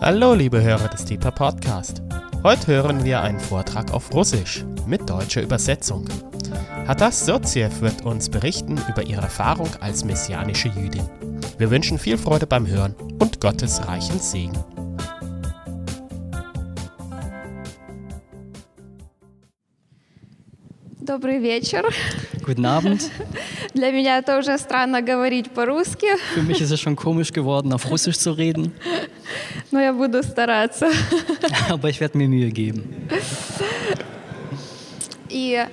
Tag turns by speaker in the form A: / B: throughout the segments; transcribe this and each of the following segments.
A: Hallo, liebe Hörer des Deeper Podcast. Heute hören wir einen Vortrag auf Russisch mit deutscher Übersetzung. Hatas Soziev wird uns berichten über ihre Erfahrung als messianische Jüdin. Wir wünschen viel Freude beim Hören und Gottes reichen Segen.
B: Добрый вечер.
C: Guten Abend.
B: Для меня это уже странно говорить по-русски,
C: Für mich ist es schon komisch geworden, auf Russisch zu reden,
B: но я буду стараться.
C: aber ich werde mir Mühe geben.
B: И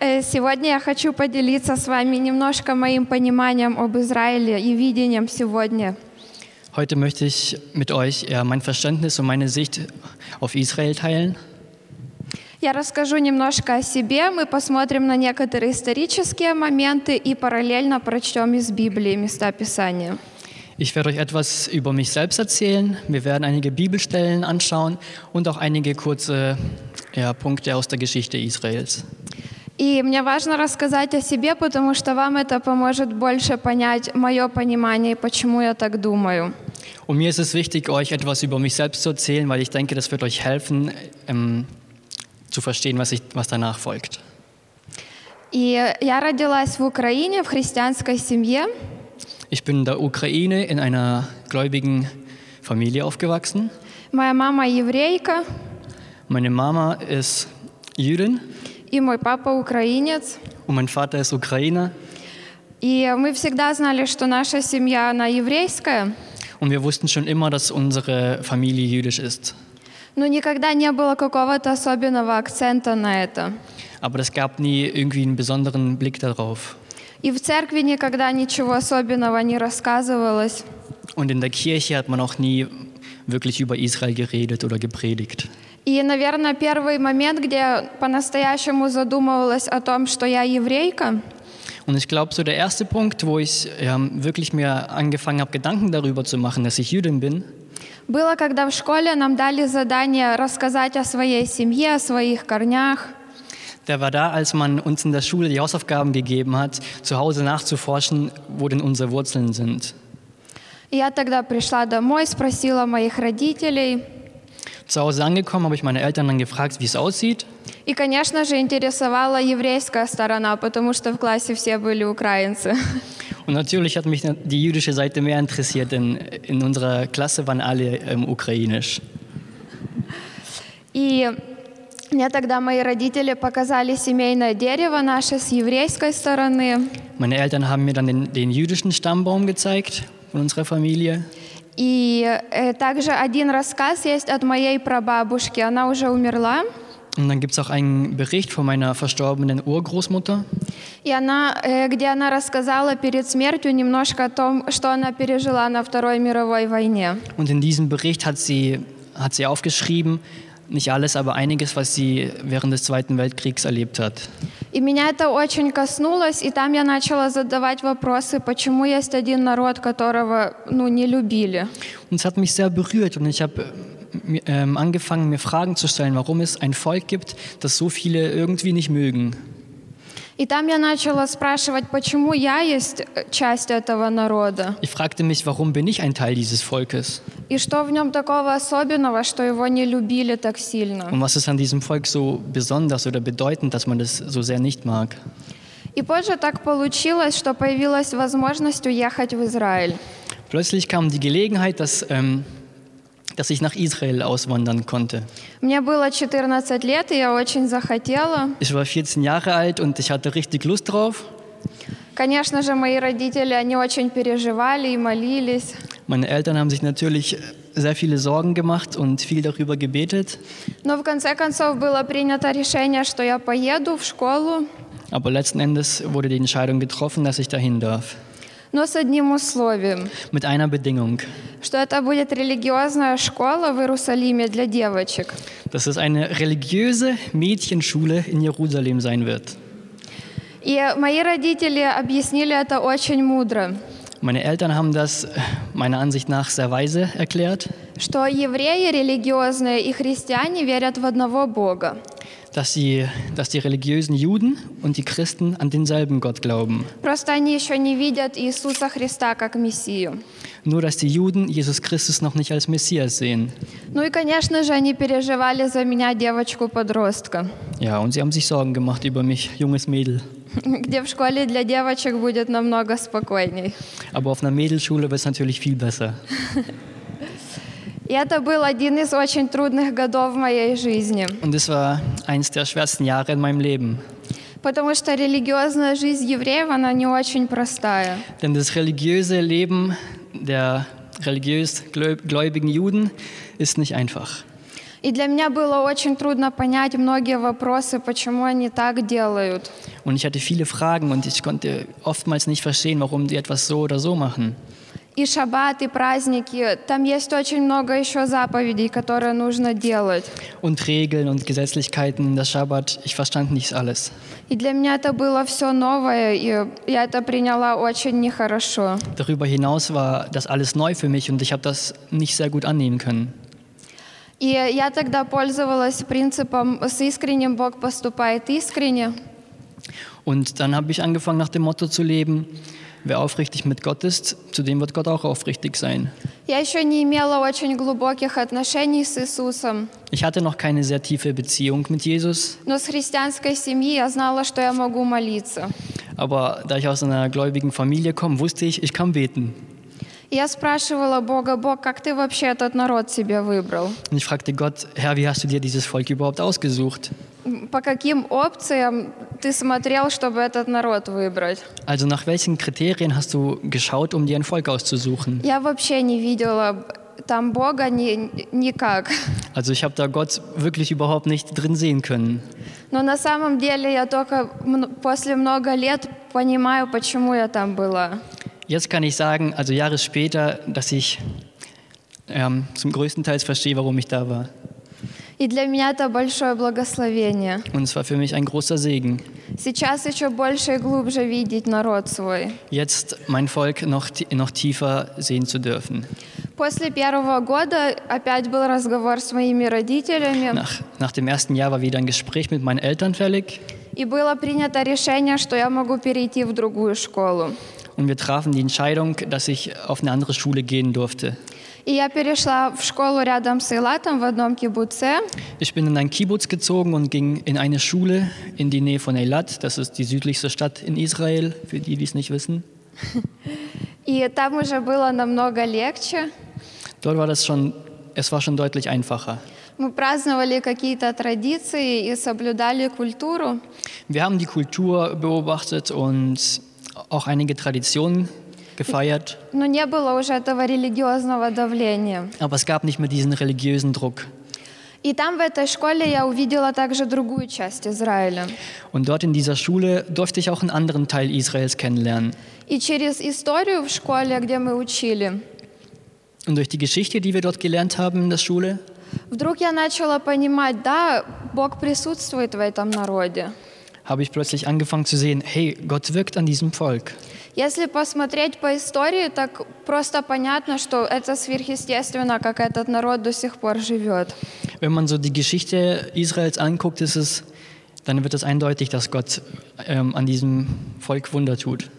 B: э, сегодня я хочу поделиться с вами немножко моим пониманием об Израиле и видением сегодня.
C: Heute möchte ich mit euch ja, mein Verständnis und meine Sicht auf Israel teilen.
B: Я расскажу немножко о себе, мы посмотрим на некоторые исторические моменты и параллельно прочтем из Библии места Писания.
C: Ich werde euch etwas über mich selbst erzählen. Wir werden einige Bibelstellen anschauen und auch einige kurze ja, Punkte aus der Geschichte Israels.
B: И мне важно рассказать о себе, потому что вам это поможет больше понять мое понимание и почему я так думаю.
C: Und mir ist es wichtig, euch etwas über mich selbst zu erzählen, weil ich denke, das wird euch helfen, ähm, zu verstehen, was, ich, was danach folgt.
B: И я родилась в Украине в христианской семье.
C: Ich bin in der Ukraine in einer gläubigen Familie aufgewachsen.
B: Моя мама еврейка,
C: Meine Mama ist Jüdin
B: и мой папа украинец.
C: und mein Vater ist Ukrainer.
B: И мы всегда знали, что наша семья, она еврейская,
C: Und wir wussten schon immer, dass unsere Familie jüdisch ist.
B: но никогда не было какого-то особенного акцента на это.
C: Aber es gab nie irgendwie einen besonderen Blick darauf.
B: И в церкви никогда ничего особенного не рассказывалось.
C: Und in der Kirche hat man auch nie wirklich über Israel geredet oder gepredigt.
B: И, наверное, первый момент, где я по-настоящему задумывалась о том, что я еврейка,
C: Und ich glaube, so der erste Punkt, wo ich ja, wirklich mir angefangen habe, Gedanken darüber zu machen, dass ich Jüdin bin,
B: было, когда в школе нам дали задание рассказать о своей семье, о своих корнях.
C: der war da, als man uns in der Schule die Hausaufgaben gegeben hat, zu Hause nachzuforschen, wo denn unsere Wurzeln sind.
B: И я тогда пришла домой, спросила моих родителей.
C: Zu Hause angekommen, habe ich meine Eltern dann gefragt, wie es aussieht.
B: И, конечно же, интересовала еврейская сторона, потому что в классе все были украинцы.
C: Und natürlich hat mich die jüdische Seite mehr interessiert, denn in unserer Klasse waren alle ähm, ukrainisch.
B: И мне тогда мои родители показали семейное дерево наше с еврейской стороны.
C: Meine Eltern haben mir dann den, den jüdischen Stammbaum gezeigt von unserer Familie.
B: И э, также один рассказ есть от моей прабабушки, она уже умерла.
C: Und dann gibt es auch einen Bericht von meiner verstorbenen Urgroßmutter.
B: И она, э, где она рассказала перед смертью немножко о том, что она пережила на Второй мировой войне.
C: Und in diesem Bericht hat sie, hat sie aufgeschrieben, nicht alles, aber einiges, was sie während des Zweiten Weltkriegs erlebt hat.
B: И меня это очень коснулось, и там я начала задавать вопросы, почему есть один народ, которого ну, не любили.
C: Und es hat mich sehr berührt und ich habe ähm, angefangen, mir Fragen zu stellen, warum es ein Volk gibt, das so viele irgendwie nicht mögen.
B: И там я начала спрашивать, почему я есть э, часть этого народа,
C: Ich fragte mich, warum bin ich ein Teil dieses Volkes?
B: и что в нем такого особенного, что его не любили так сильно.
C: Und was ist an diesem Volk so besonders oder bedeutend, dass man das so sehr nicht mag?
B: И позже так получилось, что появилась возможность уехать в Израиль.
C: Plötzlich kam die Gelegenheit, dass, ähm, dass ich nach Israel auswandern konnte.
B: Мне было 14 лет, и я очень захотела.
C: Ich war 14 Jahre alt und ich hatte richtig Lust drauf.
B: Конечно же, мои родители, они очень переживали и молились.
C: Meine Eltern haben sich natürlich sehr viele Sorgen gemacht und viel darüber gebetet.
B: Но в конце концов было принято решение, что я поеду в школу,
C: Aber letzten Endes wurde die Entscheidung getroffen, dass ich dahin darf.
B: но с одним условием,
C: Mit einer Bedingung,
B: что это будет религиозная школа в Иерусалиме для девочек.
C: dass es eine religiöse Mädchenschule in Jerusalem sein wird.
B: И мои родители объяснили это очень мудро,
C: Meine Eltern haben das meiner Ansicht nach sehr weise erklärt,
B: что евреи религиозные и христиане верят в одного Бога.
C: dass die, dass die religiösen Juden und die Christen an denselben Gott glauben.
B: Просто они еще не видят Иисуса Христа как Мессию.
C: Nur dass die Juden Jesus Christus noch nicht als Messias sehen.
B: Ну и, конечно же, они переживали за меня, девочку-подростка,
C: Ja, und sie haben sich Sorgen gemacht über mich, junges Mädel.
B: где в школе для девочек будет намного спокойней.
C: Aber auf einer Mädelschule wird es natürlich viel besser.
B: И это был один из очень трудных годов в моей жизни,
C: Und es war eines der schwersten Jahre in meinem Leben.
B: потому что религиозная жизнь евреев, она не очень простая.
C: Denn das religiöse Leben der religiös gläub- gläubigen Juden ist nicht einfach.
B: И для меня было очень трудно понять многие вопросы, почему они так делают.
C: Und ich hatte viele Fragen und ich konnte oftmals nicht verstehen, warum die etwas so oder so machen.
B: И шаббат, и праздники, там есть очень много еще заповедей, которые нужно делать.
C: Und Regeln und Gesetzlichkeiten, das Schabbat, ich verstand nicht alles.
B: И для меня это было все новое, и я это приняла очень нехорошо.
C: Darüber hinaus war das alles neu für mich und ich habe das nicht sehr gut annehmen können.
B: И я тогда пользовалась принципом «с искренним Бог поступает искренне».
C: Und dann habe ich angefangen, nach dem Motto zu leben, wer aufrichtig mit Gott ist, zu dem wird Gott auch aufrichtig sein.
B: Я еще не имела очень глубоких отношений с Иисусом,
C: Ich hatte noch keine sehr tiefe Beziehung mit Jesus,
B: но с христианской семьи я знала, что я могу молиться.
C: aber da ich aus einer gläubigen Familie komme, wusste ich, ich kann beten.
B: И я спрашивала Бога, Бог, как ты вообще этот народ себе выбрал?
C: Und ich fragte Gott, Herr, wie hast du dir dieses Volk überhaupt ausgesucht?
B: По каким опциям ты смотрел, чтобы этот народ выбрать?
C: Also nach welchen Kriterien hast du geschaut, um dir ein Volk auszusuchen?
B: Я вообще не видела там Бога ни, никак.
C: Also ich habe da Gott wirklich überhaupt nicht drin sehen können.
B: Но на самом деле я только м- после много лет понимаю, почему я там была.
C: Jetzt kann ich sagen, also Jahre später, dass ich ähm, zum größten Teil verstehe, warum ich da war.
B: И для меня это большое благословение.
C: Und es war für mich ein großer Segen,
B: Сейчас еще больше и глубже видеть народ свой.
C: jetzt mein Volk noch, ti- noch tiefer sehen zu dürfen.
B: После первого года опять был разговор с моими родителями,
C: Nach, nach dem ersten Jahr war wieder ein Gespräch mit meinen Eltern fällig
B: и было принято решение, что я могу перейти в другую школу.
C: und wir trafen die Entscheidung, dass ich auf eine andere Schule gehen durfte.
B: И я перешла в школу рядом с Илатом в одном кибуце.
C: Ich bin in ein Kibbutz gezogen und ging in eine Schule in die Nähe von Eilat. Das ist die südlichste Stadt in Israel, für die, die es nicht wissen.
B: И там уже было намного легче.
C: Dort war das schon, es war schon deutlich einfacher.
B: Мы праздновали какие-то традиции и соблюдали культуру.
C: Wir haben die Kultur beobachtet und auch einige Traditionen gefeiert,
B: Но не было уже этого религиозного давления.
C: aber es gab nicht mehr diesen religiösen Druck.
B: И там в этой школе я увидела также другую часть Израиля.
C: Und dort in dieser Schule durfte ich auch einen anderen Teil Israels kennenlernen.
B: И через историю в школе, где мы учили,
C: Und durch die Geschichte, die wir dort gelernt haben in der Schule,
B: вдруг я начала понимать, да, Бог присутствует в этом народе.
C: habe ich plötzlich angefangen zu sehen, hey, Gott wirkt an diesem Volk.
B: Если посмотреть по истории, так просто понятно, что это сверхъестественно, как этот народ до сих пор живет.
C: Wenn man so die Geschichte Israels anguckt, ist es, dann wird es eindeutig, dass Gott ähm, an diesem Volk Wunder tut.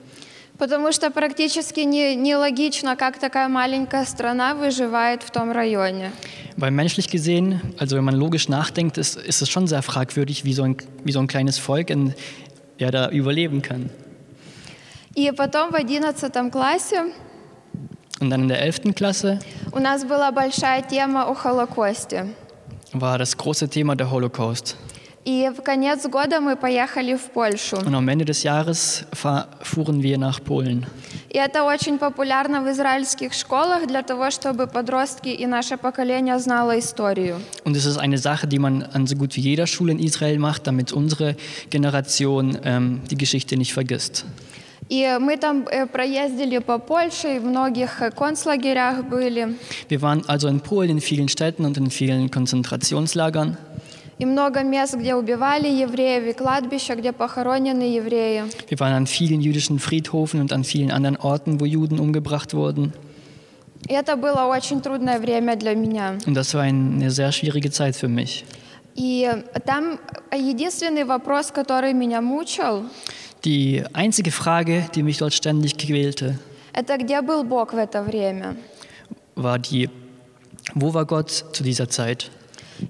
B: Потому что практически не- нелогично, как такая маленькая страна выживает в том районе.
C: Weil menschlich gesehen, also wenn man logisch nachdenkt, ist, ist es schon sehr fragwürdig, wie so ein, wie so ein kleines Volk in, ja, da überleben kann.
B: И потом в 11 классе
C: Und dann in der 11. Klasse
B: у нас была большая тема о Холокосте.
C: war das große Thema der Holocaust.
B: И в конец года мы поехали в Польшу.
C: Und am Ende des Jahres fahr, fuhren wir nach Polen.
B: И это очень популярно в израильских школах для того, чтобы подростки и наше поколение знало историю.
C: Und es ist eine Sache, die man an so gut wie jeder Schule in Israel macht, damit unsere Generation ähm, die Geschichte nicht vergisst.
B: И мы там э, проездили по Польше, и в многих э, концлагерях были.
C: Wir waren also in Polen, in vielen Städten und in vielen Konzentrationslagern.
B: И много мест, где убивали евреев, и кладбища, где похоронены евреи.
C: Wir waren an vielen jüdischen Friedhofen und an vielen anderen Orten, wo Juden umgebracht wurden.
B: И это было очень трудное время для меня.
C: Und das war eine sehr schwierige Zeit für mich.
B: И там единственный вопрос, который меня мучил,
C: Die einzige Frage, die mich dort ständig quälte,
B: Это где был Бог в это время?
C: war die, wo war Gott zu dieser Zeit?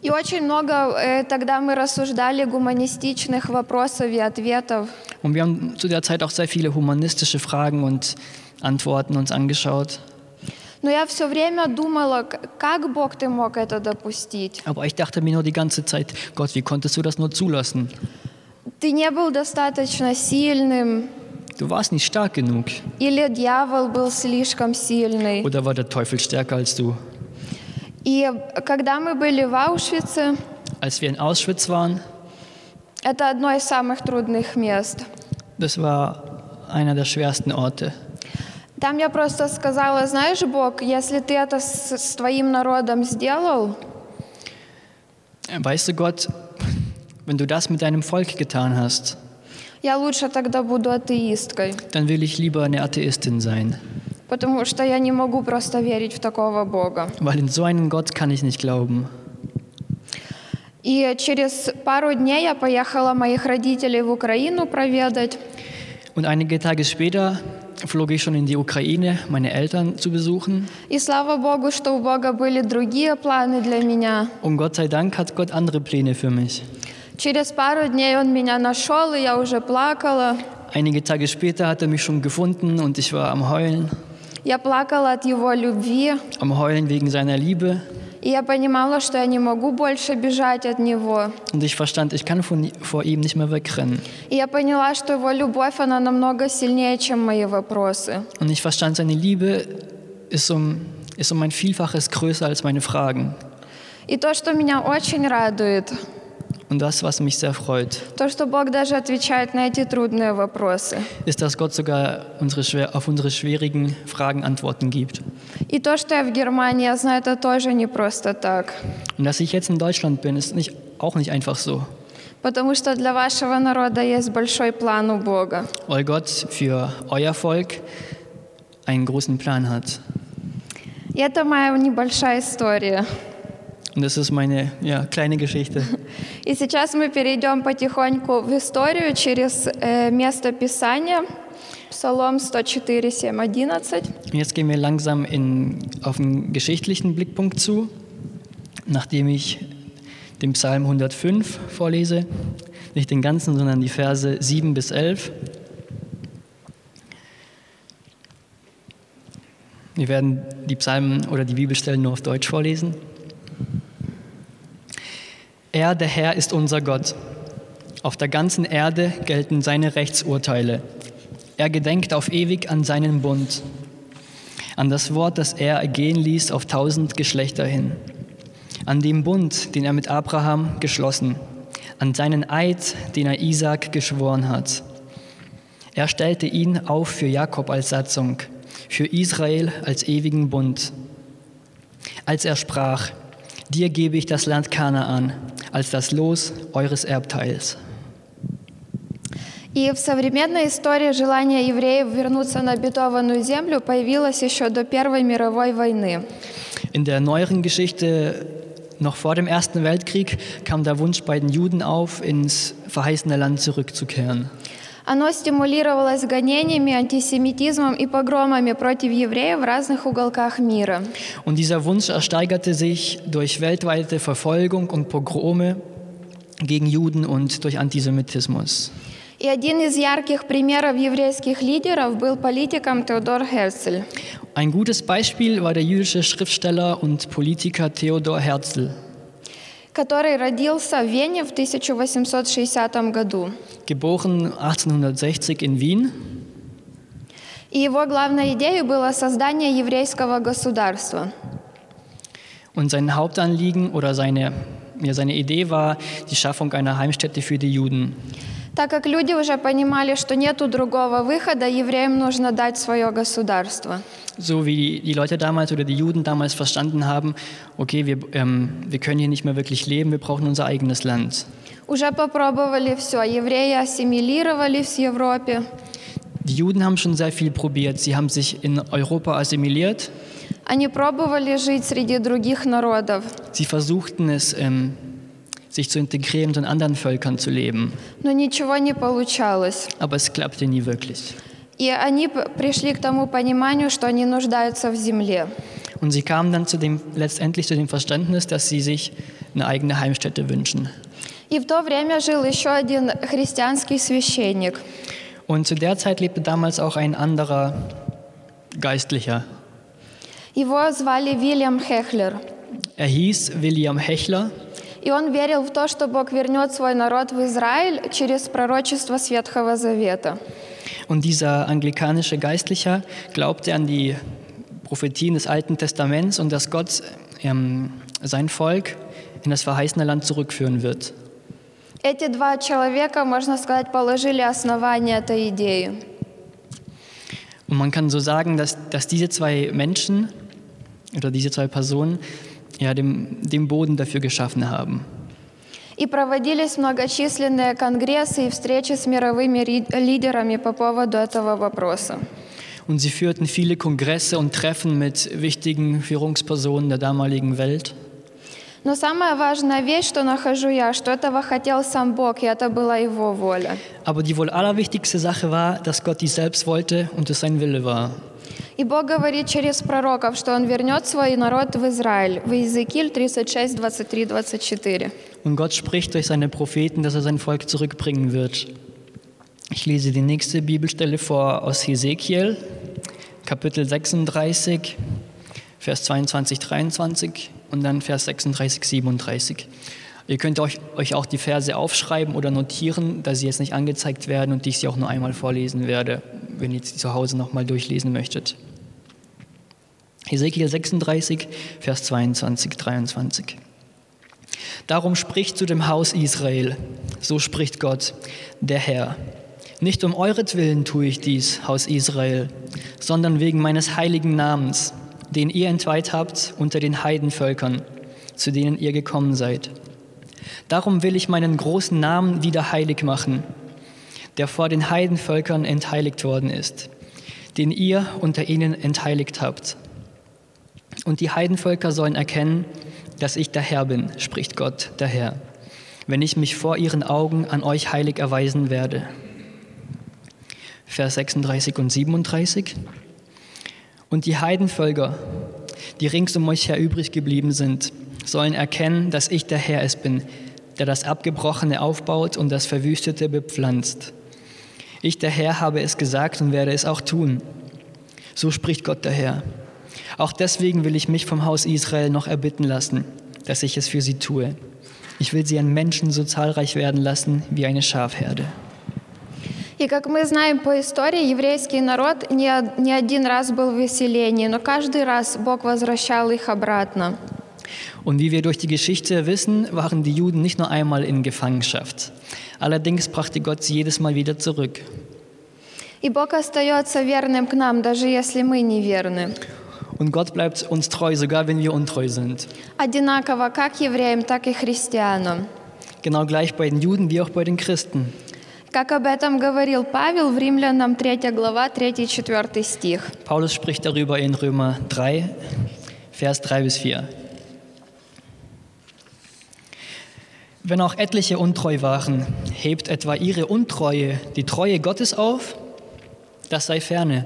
B: И очень много э, тогда мы рассуждали гуманистичных вопросов и ответов.
C: Und wir haben zu der Zeit auch sehr viele humanistische Fragen und Antworten uns angeschaut.
B: Но я все время думала, к- как Бог ты мог это допустить?
C: Aber ich dachte mir nur die ganze Zeit, Gott, wie konntest du das nur zulassen?
B: Ты не был достаточно сильным,
C: Du warst nicht stark genug.
B: или дьявол был слишком сильный.
C: Oder war der Teufel stärker als du?
B: И когда мы были в Аушвице,
C: Als wir in Auschwitz waren,
B: это одно из самых трудных мест.
C: das war einer der schwersten Orte.
B: Там я просто сказала, знаешь, Бог, если ты это с, с твоим народом сделал,
C: Weißt du, Gott, wenn du das mit deinem Volk getan hast,
B: я лучше тогда буду атеисткой,
C: dann will ich lieber eine Atheistin sein.
B: потому что я не могу просто верить в такого Бога.
C: Weil in so einen Gott kann ich nicht glauben.
B: И через пару дней я поехала моих родителей в Украину проведать.
C: Und einige Tage später flog ich schon in die Ukraine, meine Eltern zu besuchen.
B: И слава Богу, что у Бога были другие планы для меня.
C: Und Gott sei Dank hat Gott andere Pläne für mich.
B: Через пару дней он меня нашел, и я уже плакала.
C: Einige Tage später hat er mich schon gefunden und ich war am Heulen.
B: Я плакала от его любви,
C: Am Heulen wegen seiner Liebe.
B: и я понимала, что я не могу больше бежать от него.
C: Und ich verstand, ich kann von, vor ihm nicht mehr wegrennen.
B: И я поняла, что его любовь, она намного сильнее, чем мои вопросы.
C: Und ich verstand, seine Liebe ist um, ist um ein Vielfaches größer als meine Fragen.
B: И то, что меня очень радует,
C: Und das, was mich sehr freut,
B: то, что Бог даже отвечает на эти трудные вопросы.
C: ist, dass Gott sogar unsere schwer, auf unsere schwierigen Fragen Antworten gibt.
B: И то, что я в Германии, я знаю, это тоже не просто так.
C: Und dass ich jetzt in Deutschland bin, ist nicht, auch nicht einfach so.
B: Потому что для вашего народа есть большой план у Бога.
C: Weil Gott für euer Volk einen großen Plan hat.
B: И это моя небольшая история.
C: Und das ist meine ja, kleine Geschichte.
B: И сейчас мы перейдем потихоньку в историю через э, место Писания. Псалом 104, 7, 11.
C: Und jetzt gehen wir langsam in, auf einen geschichtlichen Blickpunkt zu, nachdem ich den Psalm 105 vorlese. Nicht den ganzen, sondern die Verse 7 bis 11. Wir werden die Psalmen oder die Bibelstellen nur auf Deutsch vorlesen. Er, der Herr, ist unser Gott. Auf der ganzen Erde gelten seine Rechtsurteile. Er gedenkt auf ewig an seinen Bund, an das Wort, das er ergehen ließ auf tausend Geschlechter hin, an dem Bund, den er mit Abraham geschlossen, an seinen Eid, den er Isaak geschworen hat. Er stellte ihn auf für Jakob als Satzung, für Israel als ewigen Bund. Als er sprach, dir gebe ich das Land Kanaan als das Los eures Erbteils.
B: И в современной истории желание евреев вернуться на обетованную землю появилось еще до Первой мировой войны.
C: In der neueren Geschichte, noch vor dem Ersten Weltkrieg, kam der Wunsch bei den Juden auf, ins verheißene Land zurückzukehren.
B: Оно стимулировалось гонениями, антисемитизмом и погромами против евреев в разных уголках мира.
C: Und dieser Wunsch ersteigerte sich durch weltweite Verfolgung und Pogrome gegen Juden und durch Antisemitismus.
B: И один из ярких примеров еврейских лидеров был политиком Теодор Херцель.
C: Ein gutes Beispiel war der jüdische Schriftsteller und Politiker Theodor Herzl,
B: который родился в Вене в 1860 году.
C: geboren 1860 in Wien.
B: И его главной идеей было создание еврейского государства.
C: Und sein Hauptanliegen oder seine, ja, seine Idee war die Schaffung einer Heimstätte für die Juden.
B: Так как люди уже понимали, что нет другого выхода, евреям нужно дать свое государство.
C: So wie die Leute damals oder die Juden damals verstanden haben, okay, wir, ähm, wir können hier nicht mehr wirklich leben, wir brauchen unser eigenes Land.
B: Уже попробовали все. Евреи ассимилировались в Европе.
C: Die Juden haben schon sehr viel probiert. Sie haben sich in Europa assimiliert.
B: Они пробовали жить среди других народов.
C: Sie versuchten es, ähm, sich zu integrieren und in anderen Völkern zu leben.
B: Но ничего не получалось.
C: Aber es klappte nie wirklich.
B: И они п- пришли к тому пониманию, что они нуждаются в земле.
C: Und sie kamen dann zu dem, letztendlich zu dem Verständnis, dass sie sich eine eigene Heimstätte wünschen.
B: И в то время жил еще один христианский священник.
C: Und zu der Zeit lebte damals auch ein anderer Geistlicher.
B: Его звали Вильям Хехлер.
C: Er hieß William Hechler
B: И он верил в то, что Бог вернет свой народ в Израиль через пророчество с Ветхого Завета.
C: und dieser anglikanische Geistlicher glaubte an die Prophetien des Alten Testaments und dass Gott ähm, sein Volk in das verheißene Land zurückführen wird.
B: Эти два человека, можно сказать, положили основание этой идеи.
C: Und man kann so sagen, dass, dass diese zwei Menschen oder diese zwei Personen ja, dem, den Boden dafür geschaffen haben.
B: И проводились многочисленные конгрессы и встречи с мировыми ри- лидерами по поводу этого вопроса.
C: Und sie führten viele Kongresse und Treffen mit wichtigen Führungspersonen der damaligen Welt.
B: Но самая важная вещь, что нахожу я, что этого хотел сам Бог, и это была Его воля.
C: Aber die wohl allerwichtigste Sache war, dass Gott dies selbst wollte und es sein Wille war.
B: И Бог говорит через пророков, что Он вернет свой народ в Израиль. В Иезекииль 36, 23, 24.
C: Und Gott spricht durch seine Propheten, dass er sein Volk zurückbringen wird. Ich lese die nächste Bibelstelle vor aus Hesekiel, Kapitel 36, Vers 22, 23 und dann Vers 36, 37. Ihr könnt euch, euch auch die Verse aufschreiben oder notieren, da sie jetzt nicht angezeigt werden und ich sie auch nur einmal vorlesen werde, wenn ihr sie zu Hause nochmal durchlesen möchtet. Hesekiel 36, Vers 22, 23. Darum spricht zu dem Haus Israel, so spricht Gott, der Herr. Nicht um euretwillen tue ich dies, Haus Israel, sondern wegen meines heiligen Namens, den ihr entweiht habt unter den Heidenvölkern, zu denen ihr gekommen seid. Darum will ich meinen großen Namen wieder heilig machen, der vor den Heidenvölkern entheiligt worden ist, den ihr unter ihnen entheiligt habt. Und die Heidenvölker sollen erkennen, dass ich der Herr bin, spricht Gott, der Herr, wenn ich mich vor ihren Augen an euch heilig erweisen werde. Vers 36 und 37. Und die Heidenvölker, die rings um euch her übrig geblieben sind, sollen erkennen, dass ich der Herr es bin, der das Abgebrochene aufbaut und das Verwüstete bepflanzt. Ich, der Herr, habe es gesagt und werde es auch tun. So spricht Gott der Herr. Auch deswegen will ich mich vom Haus Israel noch erbitten lassen, dass ich es für sie tue. Ich will sie an Menschen so zahlreich werden lassen wie eine Schafherde.
B: И как мы знаем по истории, еврейский народ не, од- не один раз был в выселении, но каждый раз Бог возвращал их обратно.
C: Und wie wir durch die Geschichte wissen, waren die Juden nicht nur einmal in Gefangenschaft. Allerdings brachte Gott sie jedes Mal wieder zurück.
B: И Бог остается верным к нам, даже если мы неверны.
C: Und Gott bleibt uns treu, sogar wenn wir untreu sind.
B: Одинаково как евреям, так и христианам.
C: Genau gleich bei den Juden wie auch bei den Christen.
B: Как об этом говорил Павел в Римлянам 3 глава, 3-4 стих.
C: Paulus spricht darüber in Römer 3, Vers 3 bis 4. Wenn auch etliche untreu waren, hebt etwa ihre Untreue die Treue Gottes auf? Das sei ferne.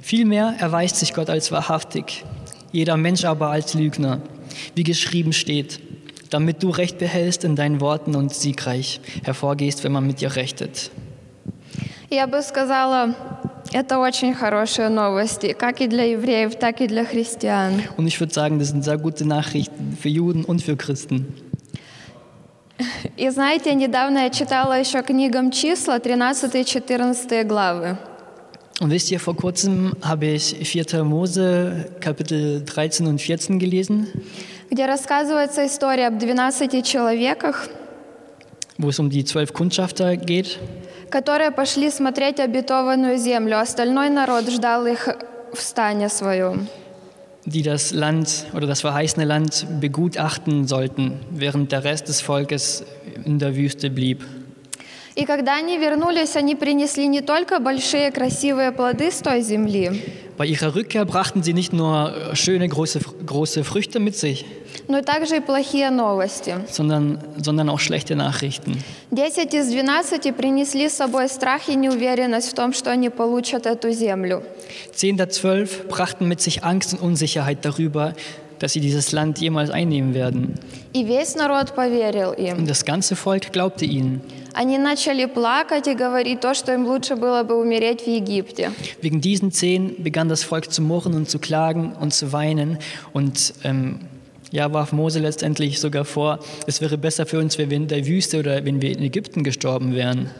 C: Vielmehr erweist sich Gott als wahrhaftig, jeder Mensch aber als Lügner, wie geschrieben steht, damit du Recht behältst in deinen Worten und siegreich hervorgehst, wenn man mit dir rechtet.
B: Я бы сказала, это очень хорошие новости, как и для евреев, так и для христиан.
C: Und ich würde sagen, das sind sehr gute Nachrichten für Juden und für Christen.
B: И знаете, недавно я читала еще книгам числа 13-14 главы.
C: Und wisst ihr, vor kurzem habe ich 4. Mose Kapitel 13 und 14 gelesen,
B: где рассказывается история об 12 человеках,
C: wo es um die zwölf Kundschafter geht,
B: которые пошли смотреть обетованную землю. Остальной народ ждал их в стане своем.
C: die das Land oder das verheißene Land begutachten sollten, während der Rest des Volkes in der Wüste blieb.
B: И когда они вернулись, они принесли не только большие красивые плоды с той земли,
C: Bei ihrer Rückkehr brachten sie nicht nur äh, schöne große, große Früchte mit sich,
B: но и также и плохие новости.
C: sondern, sondern auch schlechte Nachrichten.
B: 10 из 12 принесли с собой страх и неуверенность в том, что они получат эту землю.
C: Zehn der zwölf brachten mit sich Angst und Unsicherheit darüber, dass sie dieses Land jemals einnehmen werden.
B: И весь народ поверил им.
C: Und das ganze Volk glaubte ihnen.
B: Они начали плакать и говорить то, что им лучше было бы умереть в Египте.
C: Wegen diesen zehn begann das Volk zu murren und zu klagen und zu weinen und ähm, ja, warf Mose letztendlich sogar vor, es wäre besser für uns, wenn wir in der Wüste oder wenn wir in Ägypten gestorben wären.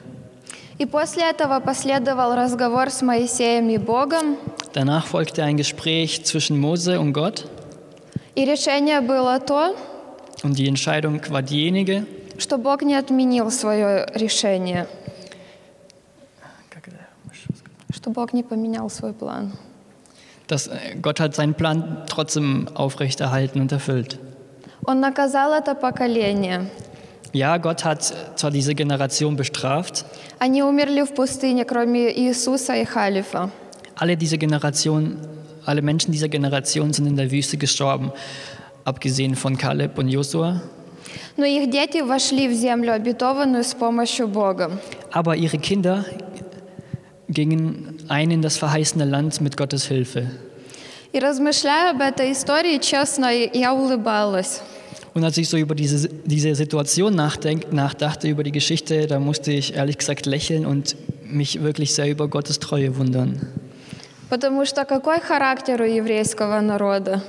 B: И после этого последовал разговор с Моисеем и Богом.
C: Danach folgte ein Gespräch zwischen Mose und Gott
B: И решение было то,
C: und die Entscheidung war diejenige,
B: что Бог не отменил свое решение, что Бог не поменял свой план.
C: dass äh, Gott hat seinen Plan trotzdem aufrechterhalten und erfüllt.
B: Он наказал это поколение.
C: Ja, Gott hat zwar diese Generation bestraft,
B: Они умерли в пустыне, кроме Иисуса и Халифа.
C: alle diese Generation, alle Menschen dieser Generation sind in der Wüste gestorben, abgesehen von Kaleb und Josua.
B: Но их дети вошли в землю обетованную с помощью Бога.
C: Aber ihre Kinder gingen ein in das verheißene Land mit Gottes Hilfe.
B: И размышляя об этой истории, честно, я улыбалась.
C: Und als ich so über diese, diese Situation nachdenk, nachdachte, über die Geschichte, da musste ich ehrlich gesagt lächeln und mich wirklich sehr über Gottes Treue wundern.
B: Потому что какой характер у еврейского народа?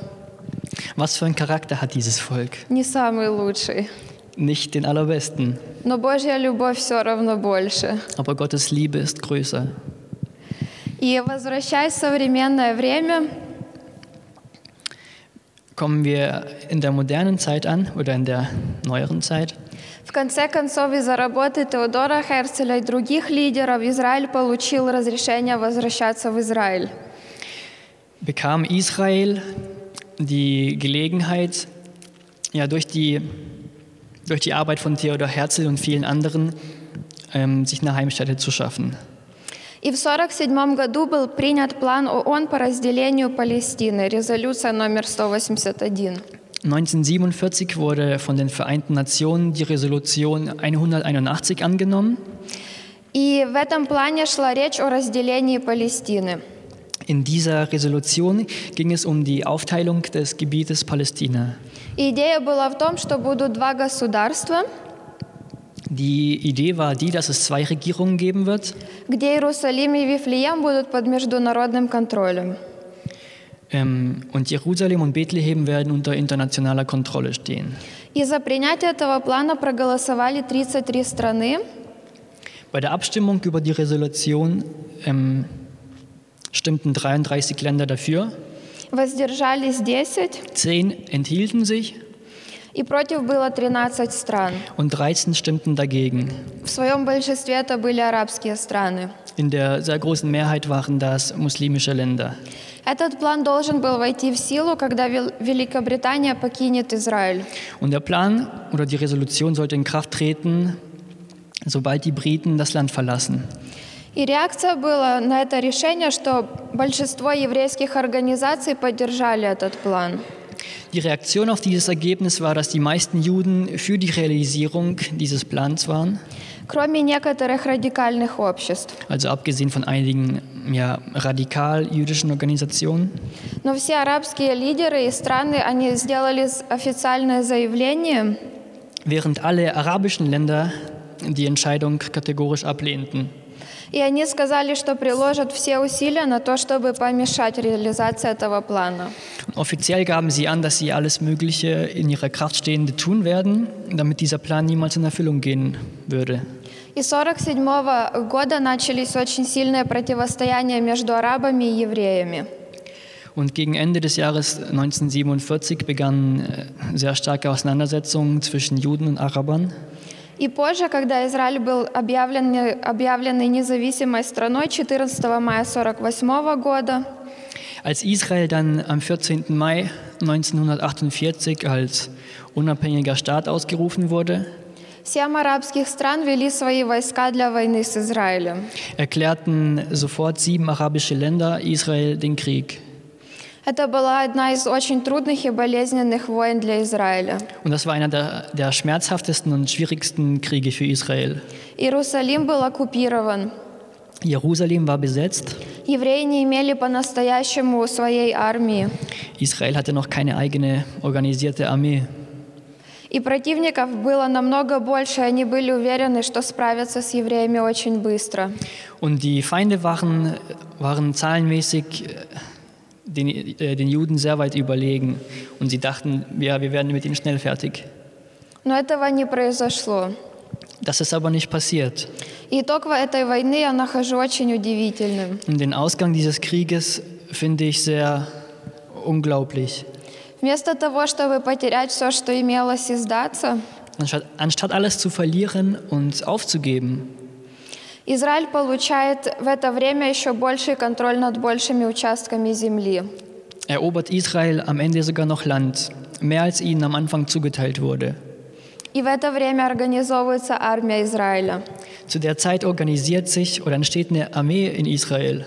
C: Was für ein Charakter hat dieses Volk?
B: Не самый лучший.
C: Nicht den allerbesten,
B: Но Божья любовь все равно больше.
C: aber Gottes Liebe ist größer.
B: И возвращаясь в современное время,
C: Kommen wir in der modernen Zeit an oder in der neueren Zeit.
B: В конце концов из-за работы Теодора Херцеля и других лидеров Израиль получил разрешение возвращаться в Израиль.
C: bekam Israel die Gelegenheit, ja, durch, die, durch die Arbeit von Theodor Herzl und vielen anderen, ähm, sich eine Heimstätte zu schaffen.
B: И в 1947 году был принят план ООН по разделению Палестины, резолюция номер 181.
C: 1947 wurde von den Vereinten Nationen die Resolution 181 angenommen.
B: И в этом плане шла речь о разделении Палестины.
C: In dieser Resolution ging es um die Aufteilung des Gebietes Palästina.
B: И идея была в том, что будут два государства,
C: Die Idee war die, dass es zwei Regierungen geben wird,
B: где Иерусалим и Вифлеем будут под международным контролем.
C: ähm, und Jerusalem und Bethlehem werden unter internationaler Kontrolle stehen.
B: И за принятие этого плана проголосовали 33 страны,
C: Bei der Abstimmung über die Resolution ähm, stimmten 33 Länder dafür,
B: воздержались 10,
C: 10 enthielten sich
B: И против было 13 стран.
C: und 13 stimmten dagegen.
B: В своем большинстве это были арабские страны.
C: In der sehr großen Mehrheit waren das muslimische Länder.
B: Этот план должен был войти в силу, когда Вел- Великобритания покинет Израиль.
C: Und der Plan oder die Resolution sollte in Kraft treten, sobald die Briten das Land verlassen.
B: И реакция была на это решение, что большинство еврейских организаций поддержали этот план.
C: Die Reaktion auf dieses Ergebnis war, dass die meisten Juden für die Realisierung dieses Plans waren,
B: Кроме некоторых радикальных обществ.
C: also abgesehen von einigen ja, radikal jüdischen Organisationen.
B: Но все арабские лидеры и страны, они сделали с- официальное заявление,
C: während alle arabischen Länder die Entscheidung kategorisch ablehnten.
B: и они сказали, что приложат все усилия на то, чтобы помешать реализации этого плана.
C: Offiziell gaben sie an, dass sie alles Mögliche in ihrer Kraft Stehende tun werden, damit dieser Plan niemals in Erfüllung gehen würde.
B: И с 1947 года начались очень сильные противостояния между арабами и евреями.
C: Und gegen Ende des Jahres 1947 begannen äh, sehr starke Auseinandersetzungen zwischen Juden und Arabern.
B: И позже, когда Израиль был объявлен, объявленной независимой страной 14 мая 1948 года,
C: Als Israel dann am 14. Mai 1948 als unabhängiger Staat ausgerufen wurde,
B: Семь арабских стран вели свои войска для войны с Израилем.
C: Erklärten sofort sieben arabische Länder Israel den Krieg.
B: Это была одна из очень трудных и болезненных войн для Израиля.
C: Und das war einer der, der schmerzhaftesten und schwierigsten Kriege für Israel.
B: Иерусалим был оккупирован.
C: Jerusalem war besetzt.
B: Евреи не имели по-настоящему своей армии.
C: Israel hatte noch keine eigene organisierte Armee.
B: И противников было намного больше, и они были уверены, что справятся с евреями очень быстро.
C: Und die Feinde waren, waren zahlenmäßig den, äh, den Juden sehr weit überlegen. Und sie dachten, ja, wir werden mit ihnen schnell fertig.
B: Но этого не произошло.
C: Das ist aber nicht passiert.
B: И итог этой войны я нахожу очень удивительным.
C: Und den Ausgang dieses Krieges finde ich sehr unglaublich.
B: Вместо того, чтобы потерять все, что имелось, и сдаться,
C: Anstatt, anstatt alles zu verlieren und aufzugeben,
B: Израиль получает в это время еще больший контроль над большими участками земли.
C: erobert Israel am Ende sogar noch Land, mehr als ihnen am Anfang zugeteilt wurde.
B: И в это время организовывается армия Израиля.
C: Zu der Zeit organisiert sich oder entsteht eine Armee in Israel.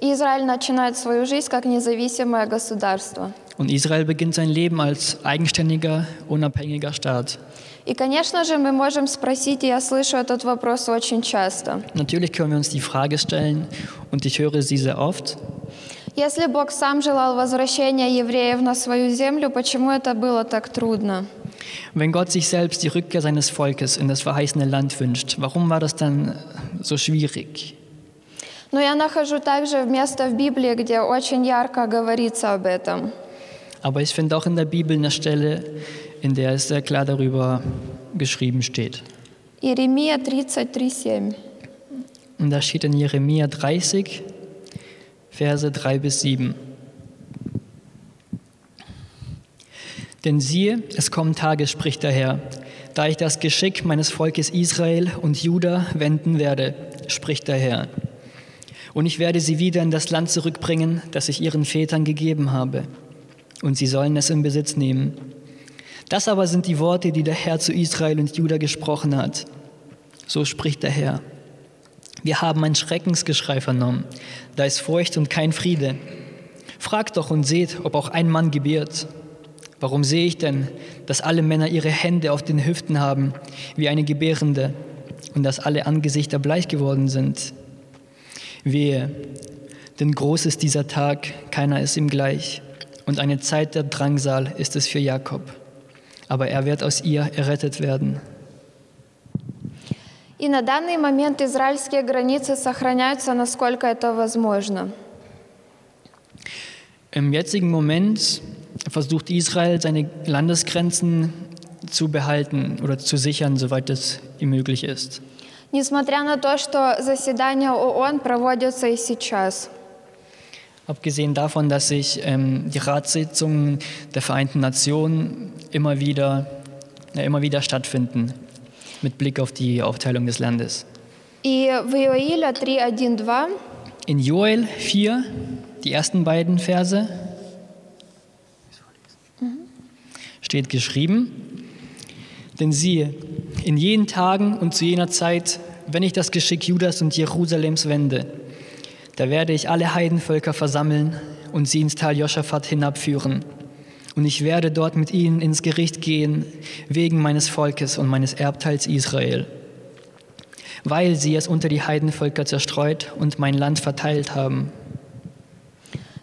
B: И Израиль начинает свою жизнь как независимое государство.
C: Und Israel beginnt sein Leben als eigenständiger, unabhängiger Staat.
B: И, конечно же, мы можем спросить, и я слышу этот вопрос очень часто.
C: Natürlich können wir uns die Frage stellen, und ich höre sie sehr oft,
B: Если Бог сам желал возвращения евреев на свою землю, почему это было так трудно?
C: wenn Gott sich selbst die Rückkehr seines Volkes in das verheißene Land wünscht, warum war das dann so schwierig?
B: Но я нахожу также место в Библии, где очень ярко говорится об этом.
C: Aber ich finde auch in der Bibel eine Stelle, in der es sehr klar darüber geschrieben steht.
B: Jeremia 30, 37.
C: Und da steht in Jeremia 30, Verse 3 bis 7. Denn siehe, es kommen Tage, spricht der Herr, da ich das Geschick meines Volkes Israel und Juda wenden werde, spricht der Herr. Und ich werde sie wieder in das Land zurückbringen, das ich ihren Vätern gegeben habe und sie sollen es in Besitz nehmen. Das aber sind die Worte, die der Herr zu Israel und Juda gesprochen hat. So spricht der Herr. Wir haben ein Schreckensgeschrei vernommen. Da ist Furcht und kein Friede. Fragt doch und seht, ob auch ein Mann gebiert. Warum sehe ich denn, dass alle Männer ihre Hände auf den Hüften haben, wie eine Gebärende, und dass alle Angesichter bleich geworden sind? Wehe, denn groß ist dieser Tag, keiner ist ihm gleich, und eine Zeit der Drangsal ist es für Jakob. Aber er wird aus ihr errettet werden.
B: И на данный момент израильские границы сохраняются, насколько это возможно.
C: Im jetzigen Moment versucht Israel, seine Landesgrenzen zu behalten oder zu sichern, soweit es ihm möglich ist.
B: Несмотря на то, что заседания ООН проводятся и сейчас.
C: Abgesehen davon, dass sich ähm, die Ratssitzungen der Vereinten Nationen immer wieder, äh, immer wieder stattfinden, mit Blick auf die Aufteilung des Landes. In Joel 4, die ersten beiden Verse, steht geschrieben, denn siehe, in jenen Tagen und zu jener Zeit, wenn ich das Geschick Judas und Jerusalems wende, da werde ich alle Heidenvölker versammeln und sie ins Tal Joschafat hinabführen. Und ich werde dort mit ihnen ins Gericht gehen, wegen meines Volkes und meines Erbteils Israel, weil sie es unter die Heidenvölker zerstreut und mein Land verteilt haben.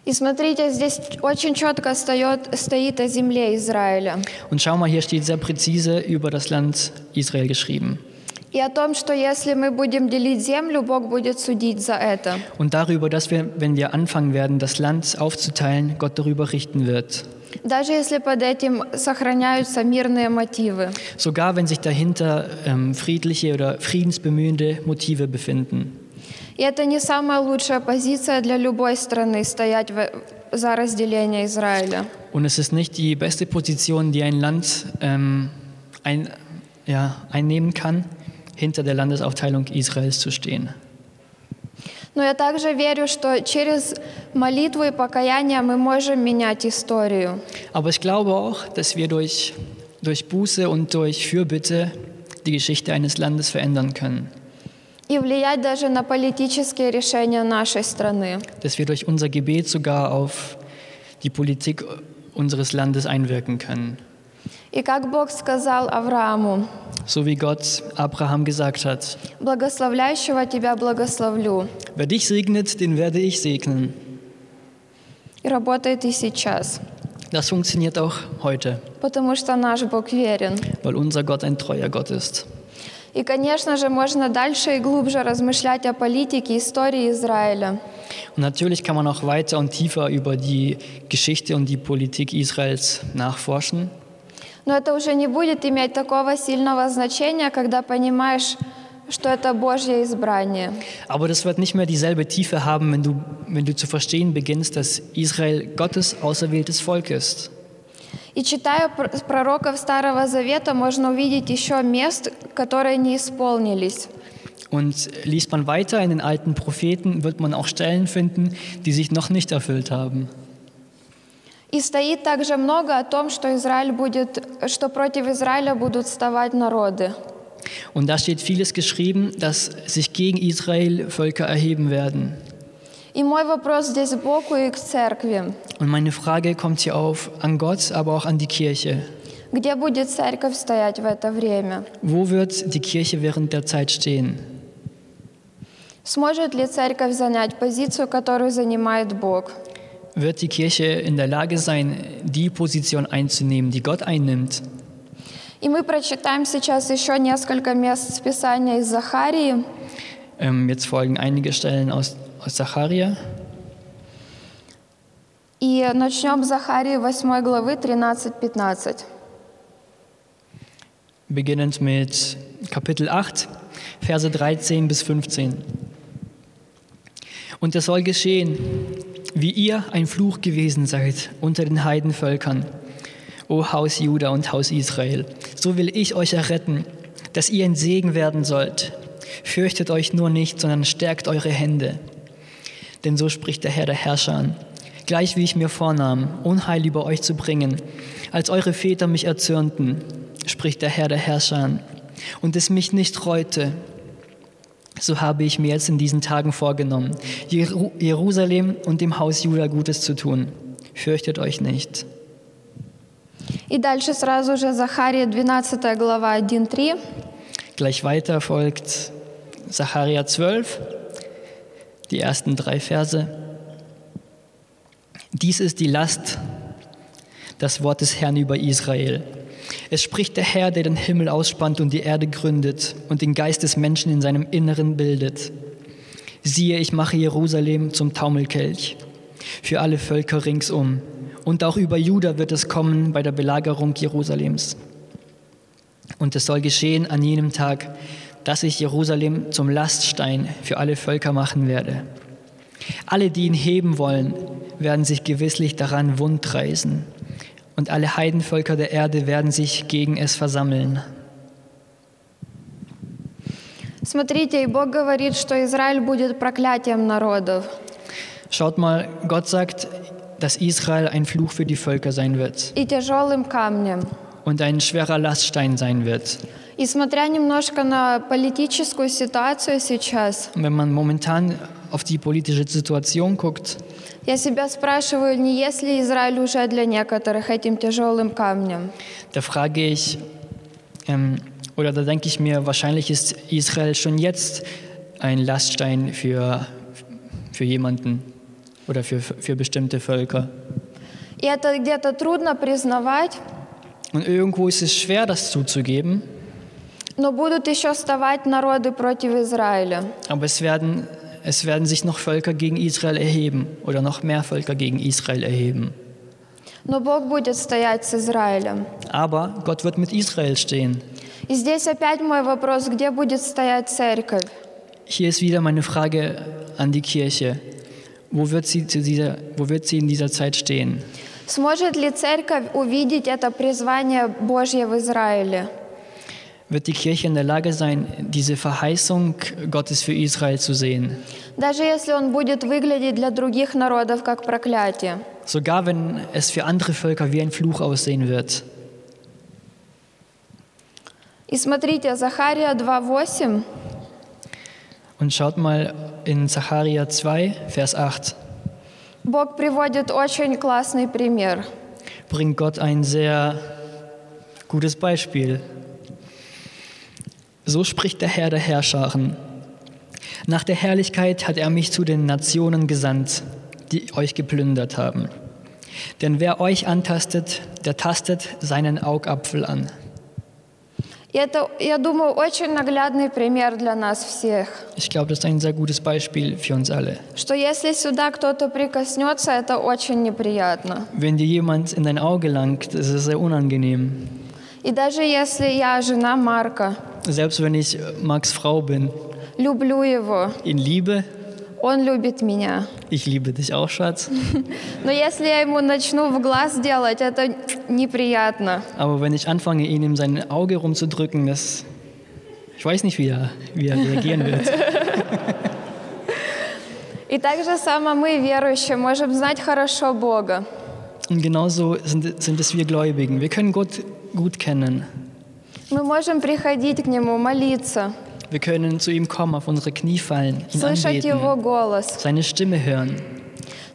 B: И смотрите, здесь очень четко стоит, стоит о земле Израиля.
C: Und schau mal, hier steht sehr präzise über das Land Israel geschrieben.
B: И о том, что если мы будем делить землю, Бог будет судить за это.
C: Und darüber, dass wir, wenn wir anfangen werden, das Land aufzuteilen, Gott darüber richten wird.
B: Даже если под этим сохраняются мирные мотивы.
C: Sogar wenn sich dahinter ähm, friedliche oder friedensbemühende Motive befinden.
B: И это не самая лучшая позиция для любой страны стоять в- за разделение Израиля.
C: Und es ist nicht die beste Position, die ein Land ähm, ein, ja, einnehmen kann, hinter der Landesaufteilung Israels zu stehen.
B: Но я также верю, что через молитву и покаяние мы можем менять историю.
C: Aber ich glaube auch, dass wir durch, durch Buße und durch Fürbitte die Geschichte eines Landes verändern können.
B: и влиять даже на политические решения нашей страны.
C: Dass wir durch unser Gebet sogar auf die Politik unseres Landes einwirken können.
B: И как Бог сказал Аврааму,
C: So wie Gott Abraham gesagt hat,
B: «Благословляющего тебя благословлю».
C: wer dich segnet, den werde ich segnen.
B: И работает и сейчас,
C: Das funktioniert auch heute,
B: потому что наш Бог верен.
C: weil unser Gott ein treuer Gott ist.
B: И, конечно же, можно дальше и глубже размышлять о политике, истории Израиля.
C: Und natürlich kann man auch weiter und tiefer über die Geschichte und die Politik Israels nachforschen.
B: Но это уже не будет иметь такого сильного значения, когда понимаешь, что это Божье избрание.
C: Aber das wird nicht mehr dieselbe Tiefe haben, wenn du, wenn du zu verstehen beginnst, dass Israel Gottes auserwähltes Volk ist.
B: И читая пр- пророков Старого Завета, можно увидеть еще мест, которые не исполнились.
C: Und liest man weiter in den alten Propheten, wird man auch Stellen finden, die sich noch nicht erfüllt haben.
B: И стоит также много о том, что Израиль будет, что против Израиля будут вставать народы.
C: Und da steht vieles geschrieben, dass sich gegen Israel Völker erheben werden.
B: И мой вопрос здесь к Богу и к церкви.
C: Und meine Frage kommt hier auf an Gott, aber auch an die Kirche.
B: Где будет церковь стоять в это время?
C: Wo wird die Kirche während der Zeit stehen?
B: Сможет ли церковь занять позицию, которую занимает Бог?
C: Wird die Kirche in der Lage sein, die Position einzunehmen, die Gott einnimmt?
B: И мы прочитаем сейчас еще несколько мест с Писания из Захарии.
C: Ähm, jetzt folgen einige Stellen aus, aus Zacharia.
B: И начнем с Захарии 8 главы 13-15.
C: beginnend mit Kapitel 8, Verse 13 bis 15. Und es soll geschehen, wie ihr ein Fluch gewesen seid unter den Heidenvölkern, o Haus Juda und Haus Israel. So will ich euch erretten, dass ihr ein Segen werden sollt. Fürchtet euch nur nicht, sondern stärkt eure Hände. Denn so spricht der Herr der Herrscher an. Gleich wie ich mir vornahm, Unheil über euch zu bringen, als eure Väter mich erzürnten, spricht der Herr der Herrscher an, und es mich nicht reute, so habe ich mir jetzt in diesen Tagen vorgenommen, Jeru Jerusalem und dem Haus Juda Gutes zu tun. Fürchtet euch nicht.
B: И дальше сразу же Захария 12 глава 1-3.
C: Gleich weiter folgt Sacharja 12, die ersten drei Verse. Dies ist die Last, das Wort des Herrn über Israel. Es spricht der Herr, der den Himmel ausspannt und die Erde gründet und den Geist des Menschen in seinem Inneren bildet. Siehe, ich mache Jerusalem zum Taumelkelch für alle Völker ringsum. Und auch über Juda wird es kommen bei der Belagerung Jerusalems. Und es soll geschehen an jenem Tag, dass ich Jerusalem zum Laststein für alle Völker machen werde. Alle, die ihn heben wollen, werden sich gewisslich daran wundreißen Und alle Heidenvölker der Erde werden sich gegen es versammeln.
B: Смотрите, и Бог говорит, что Израиль будет проклятием народов.
C: Schaut mal, Gott sagt, dass Israel ein Fluch für die Völker sein wird
B: и тяжелым камнем.
C: und ein schwerer Laststein sein wird.
B: И смотря немножко на политическую ситуацию сейчас,
C: Und wenn man momentan auf die politische Situation guckt,
B: я себя спрашиваю, не есть ли Израиль уже для некоторых этим тяжелым камнем?
C: da frage ich, ähm, oder da denke ich mir, wahrscheinlich ist Israel schon jetzt ein Laststein für, für jemanden oder für, für bestimmte Völker.
B: И это где-то трудно признавать,
C: Und irgendwo ist es schwer, das zuzugeben,
B: но будут еще вставать народы против Израиля.
C: aber es werden, es werden sich noch Völker gegen Israel erheben oder noch mehr Völker gegen Israel erheben.
B: Но Бог будет стоять с Израилем.
C: Aber Gott wird mit Israel stehen.
B: И здесь опять мой вопрос, где будет стоять церковь?
C: Hier ist wieder meine Frage an die Kirche. Wo wird sie, zu dieser, wo wird sie in dieser Zeit stehen?
B: Сможет ли церковь увидеть это призвание Божье в Израиле?
C: Wird die Kirche in der Lage sein, diese Verheißung Gottes für Israel zu sehen?
B: Даже если он будет выглядеть для других народов как проклятие.
C: Sogar wenn es für andere Völker wie ein Fluch aussehen wird.
B: И смотрите, Захария 2.8.
C: Und schaut mal in Zacharia 2, Vers 8.
B: Бог приводит очень классный пример.
C: Bringt Gott ein sehr gutes Beispiel. So spricht der Herr der Herrscharen. Nach der Herrlichkeit hat er mich zu den Nationen gesandt, die euch geplündert haben. Denn wer euch antastet, der tastet seinen Augapfel an.
B: И это, я думаю, очень наглядный пример для нас всех.
C: Ich glaube, das ist ein sehr gutes Beispiel für uns alle.
B: Что если сюда кто-то прикоснется, это очень неприятно.
C: Wenn dir jemand in dein Auge langt, ist es sehr unangenehm.
B: И даже если я жена Марка,
C: Selbst wenn ich Max Frau bin,
B: люблю его,
C: ihn liebe,
B: он любит меня.
C: ich liebe dich auch, Schatz.
B: Но если я ему начну в глаз делать, это неприятно.
C: Aber wenn ich anfange, ihn in sein Auge rumzudrücken, das. Ich weiß nicht, wie er, wie er reagieren wird.
B: И так же само мы, верующие, можем знать хорошо Бога.
C: Und genauso sind, sind es wir Gläubigen. Wir können Gott gut kennen.
B: Мы можем приходить к Нему, молиться,
C: Wir können zu ihm kommen, auf unsere Knie fallen, ihn
B: слышать Его
C: anbeten,
B: голос.
C: seine Stimme hören.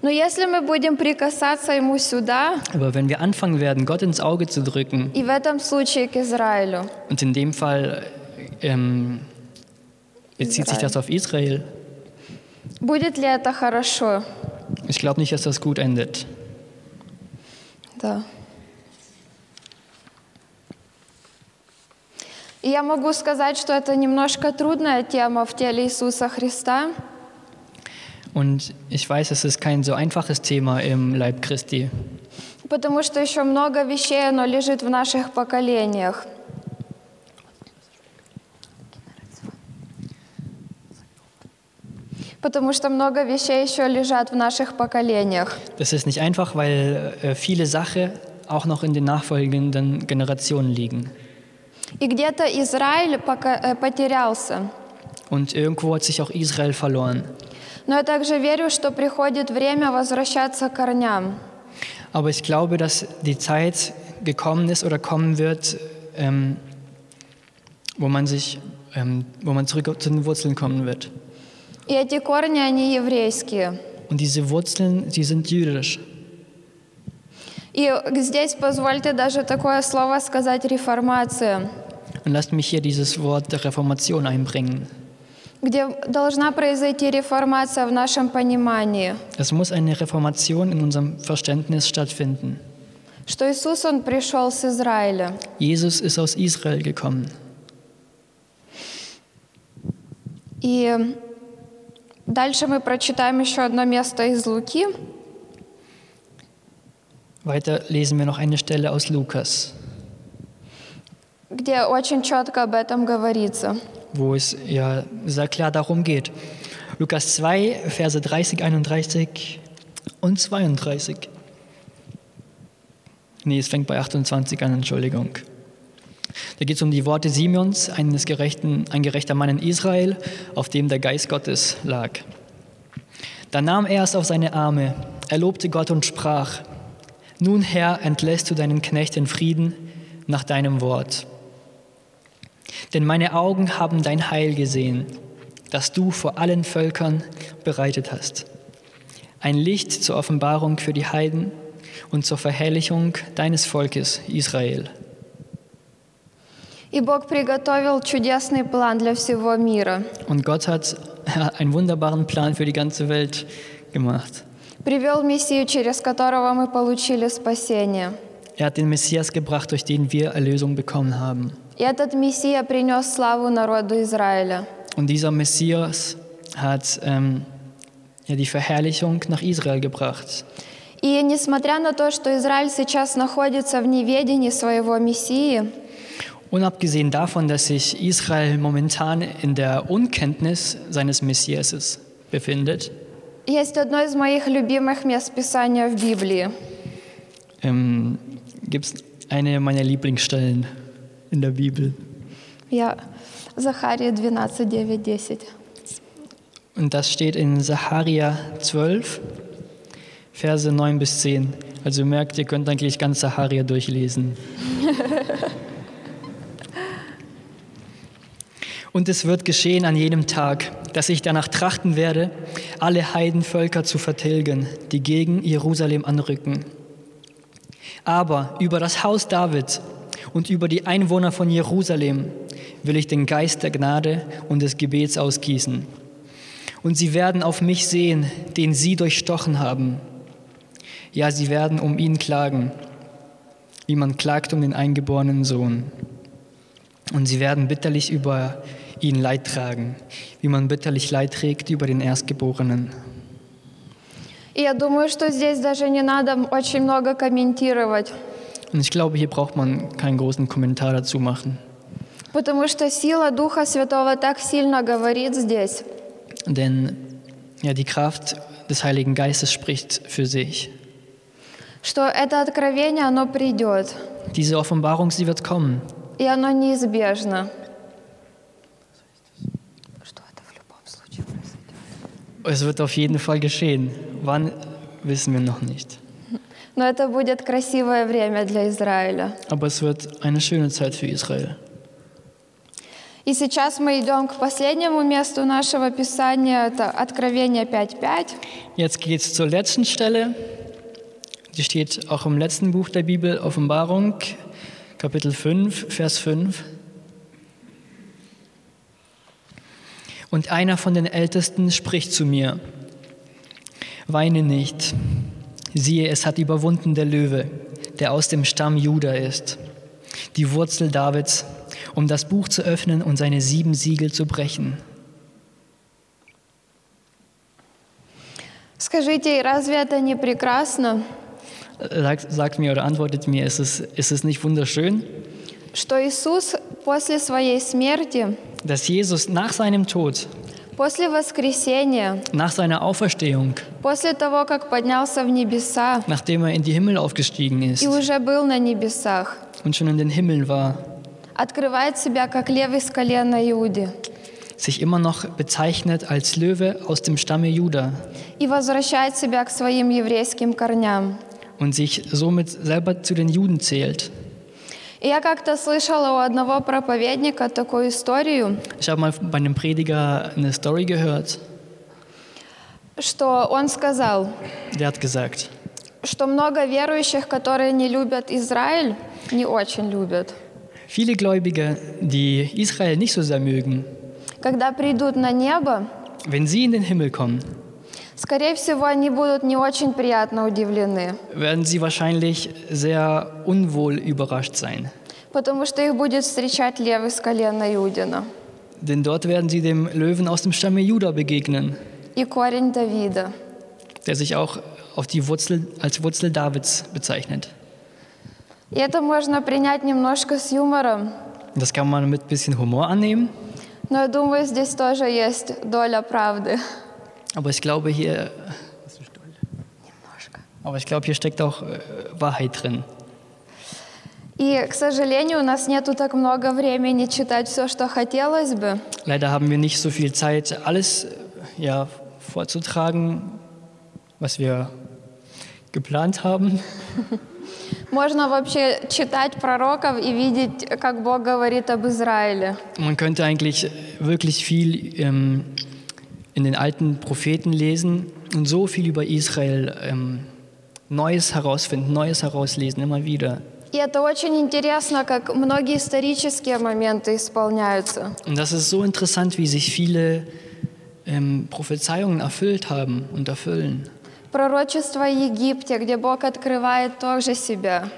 B: Но если мы будем прикасаться Ему сюда,
C: Aber wenn wir anfangen werden, Gott ins Auge zu drücken,
B: и в этом случае к Израилю,
C: und in dem Fall ähm, bezieht sich das auf Israel,
B: будет ли это хорошо?
C: ich glaube nicht, dass das gut endet.
B: Да. И я могу сказать, что это немножко трудная тема в теле Иисуса Христа,
C: Und ich weiß, es ist kein so einfaches Thema im Leib Christi,
B: потому что еще много вещей, оно лежит в наших поколениях. Потому что много вещей еще лежат в наших поколениях.
C: Das ist nicht einfach, weil äh, viele Sachen auch noch in den nachfolgenden Generationen liegen.
B: И где-то Израиль э, потерялся.
C: Und irgendwo hat sich auch Israel verloren.
B: Но я также верю, что приходит время возвращаться к корням.
C: Aber ich glaube, dass die Zeit gekommen ist oder kommen wird, ähm, wo man sich, ähm, wo man zurück zu den Wurzeln kommen wird.
B: И эти корни, они еврейские.
C: Und diese Wurzeln, sie sind jüdisch.
B: И здесь позвольте даже такое слово сказать реформация,
C: Und lasst mich hier dieses Wort Reformation einbringen.
B: где должна произойти реформация в нашем понимании,
C: Es muss eine Reformation in unserem Verständnis stattfinden.
B: что Иисус, Он пришел с Израиля.
C: Jesus ist aus Israel gekommen.
B: И дальше мы прочитаем еще одно место из Луки,
C: Weiter lesen wir noch eine Stelle aus Lukas,
B: где очень четко об этом говорится.
C: wo es ja sehr klar darum geht. Lukas 2, Verse 30, 31 und 32. Nee, es fängt bei 28 an, Entschuldigung. Da geht es um die Worte Simeons, eines gerechten, ein gerechter Mann in Israel, auf dem der Geist Gottes lag. Da nahm er es auf seine Arme, er lobte Gott und sprach, Nun Herr, entlässt du deinen Knecht in Frieden nach deinem Wort. Denn meine Augen haben dein Heil gesehen, das du vor allen Völkern bereitet hast. Ein Licht zur Offenbarung für die Heiden und zur Verherrlichung deines Volkes Israel.
B: И Бог приготовил чудесный план для всего мира.
C: Und Gott hat einen wunderbaren Plan für die ganze Welt gemacht.
B: Привел Мессию, через которого мы получили спасение.
C: Er hat den Messias gebracht, durch den wir Erlösung bekommen haben.
B: И этот Мессия принес славу народу Израиля.
C: Und dieser Messias hat ähm, ja, die Verherrlichung nach Israel gebracht.
B: И несмотря на то, что Израиль сейчас находится в неведении своего Мессии,
C: Unabgesehen davon, dass sich Israel momentan in der Unkenntnis seines Messiases befindet,
B: есть одно из моих любимых мест Писания в Библии.
C: ähm, gibt es eine meiner Lieblingsstellen in der Bibel.
B: Я Захария 12, 9, 10.
C: Und das steht in Saharia 12, Verse 9 bis 10. Also ihr merkt, ihr könnt eigentlich ganz Saharia durchlesen. Und es wird geschehen an jenem Tag, dass ich danach trachten werde, alle Heidenvölker zu vertilgen, die gegen Jerusalem anrücken. Aber über das Haus David und über die Einwohner von Jerusalem will ich den Geist der Gnade und des Gebets ausgießen. Und sie werden auf mich sehen, den sie durchstochen haben. Ja, sie werden um ihn klagen, wie man klagt um den eingeborenen Sohn. Und sie werden bitterlich über ihn Leid tragen, wie man bitterlich Leid trägt über den Erstgeborenen.
B: И я думаю, что здесь даже не надо очень много комментировать,
C: Und ich glaube, hier braucht man keinen großen Kommentar dazu machen.
B: потому что сила Духа Святого так сильно говорит здесь.
C: Denn ja, die Kraft des Heiligen Geistes spricht für sich.
B: что это откровение, оно придет,
C: Diese Offenbarung, sie wird kommen.
B: и оно неизбежно.
C: Es wird auf jeden Fall geschehen. Wann, wissen wir noch nicht.
B: Но это будет красивое время для Израиля.
C: Aber es wird eine schöne Zeit für Israel.
B: И сейчас мы идем к последнему месту нашего Писания, это Откровение 5.5.
C: Jetzt geht es zur letzten Stelle. Die steht auch im letzten Buch der Bibel, Offenbarung, Kapitel 5, Vers 5. Und einer von den Ältesten spricht zu mir, weine nicht, siehe, es hat überwunden der Löwe, der aus dem Stamm Juda ist, die Wurzel Davids, um das Buch zu öffnen und seine sieben Siegel zu brechen.
B: Скажите, разве это не прекрасно,
C: Sagt, sagt mir oder antwortet mir, ist es, ist es nicht wunderschön,
B: что Иисус после своей смерти,
C: dass Jesus nach seinem Tod,
B: после воскресения,
C: nach seiner Auferstehung,
B: после того, как поднялся в небеса
C: nachdem er in die Himmel aufgestiegen ist
B: и уже был на небесах,
C: und schon in den Himmeln war,
B: открывает себя как лев из колена Иуды
C: sich immer noch bezeichnet als Löwe aus dem Stamme Juda
B: и возвращает себя к своим еврейским корням.
C: und sich somit selber zu den Juden zählt.
B: И я как-то слышала у одного проповедника такую историю,
C: Ich habe mal bei einem Prediger eine Story gehört,
B: что он сказал,
C: der hat gesagt,
B: что много верующих, которые не любят Израиль, не очень любят.
C: viele Gläubige, die Israel nicht so sehr mögen,
B: Когда придут на небо,
C: wenn sie in den Himmel kommen,
B: скорее всего, они будут не очень приятно удивлены,
C: werden sie wahrscheinlich sehr unwohl überrascht sein.
B: потому что их будет встречать лев из колена Иудина
C: Denn dort werden sie dem Löwen aus dem Stamme Juda begegnen,
B: и корень Давида.
C: der sich auch auf die Wurzel, als Wurzel Davids bezeichnet.
B: И это можно принять немножко с юмором,
C: Das kann man mit bisschen Humor annehmen,
B: но я думаю, здесь тоже есть доля правды.
C: aber ich glaube hier,
B: Немножко.
C: aber ich glaube hier steckt auch äh, Wahrheit drin.
B: И, к сожалению, у нас нету так много времени читать все, что хотелось бы.
C: Leider haben wir nicht so viel Zeit, alles äh, ja, vorzutragen, was wir geplant haben.
B: Можно вообще читать пророков и видеть, как Бог говорит об Израиле.
C: Man könnte eigentlich wirklich viel ähm, in den alten Propheten lesen und so viel über Israel ähm, Neues herausfinden, Neues herauslesen, immer wieder.
B: И это очень интересно, как многие исторические моменты исполняются.
C: Und das ist so interessant, wie sich viele ähm, Prophezeiungen erfüllt haben und erfüllen.
B: Пророчество о Египте, где Бог открывает тоже себя,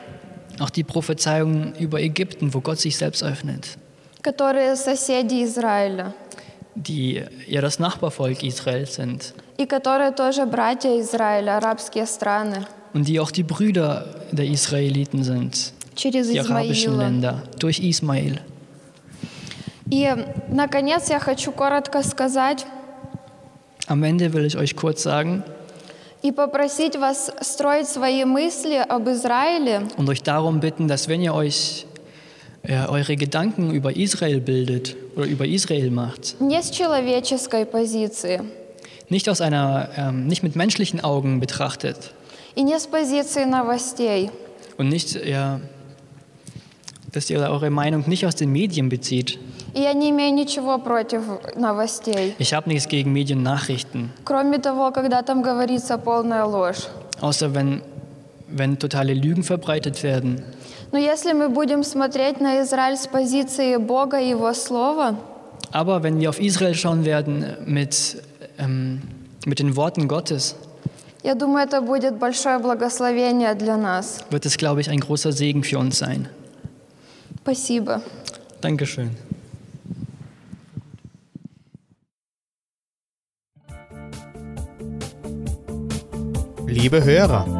C: Auch die Prophezeiungen über Ägypten, wo Gott sich selbst öffnet,
B: которые соседи Израиля,
C: die ja das Nachbarvolk Israels sind
B: и которые тоже братья Израиля, арабские страны,
C: und die auch die Brüder der Israeliten sind,
B: через
C: die arabischen
B: Измаила.
C: Länder, durch Ismael.
B: И, наконец, я хочу коротко сказать
C: Am Ende will ich euch kurz sagen
B: и попросить вас строить свои мысли об Израиле
C: und euch darum bitten, dass wenn ihr euch äh, äh, eure Gedanken über Israel bildet oder über Israel macht. Nicht aus einer, ähm, nicht mit menschlichen Augen betrachtet. Und nicht, ja,
D: dass ihr eure Meinung nicht aus den Medien bezieht. Ich habe nichts gegen Mediennachrichten. Außer wenn, wenn totale Lügen verbreitet werden.
B: Но если мы будем смотреть на Израиль с позиции Бога и Его Слова,
D: Aber wenn wir auf Israel schauen werden mit, ähm, mit den Worten Gottes,
B: я думаю, это будет большое благословение для нас.
D: wird es, glaube ich, ein großer Segen für uns sein.
B: Спасибо.
D: Dankeschön.
A: Liebe Hörer,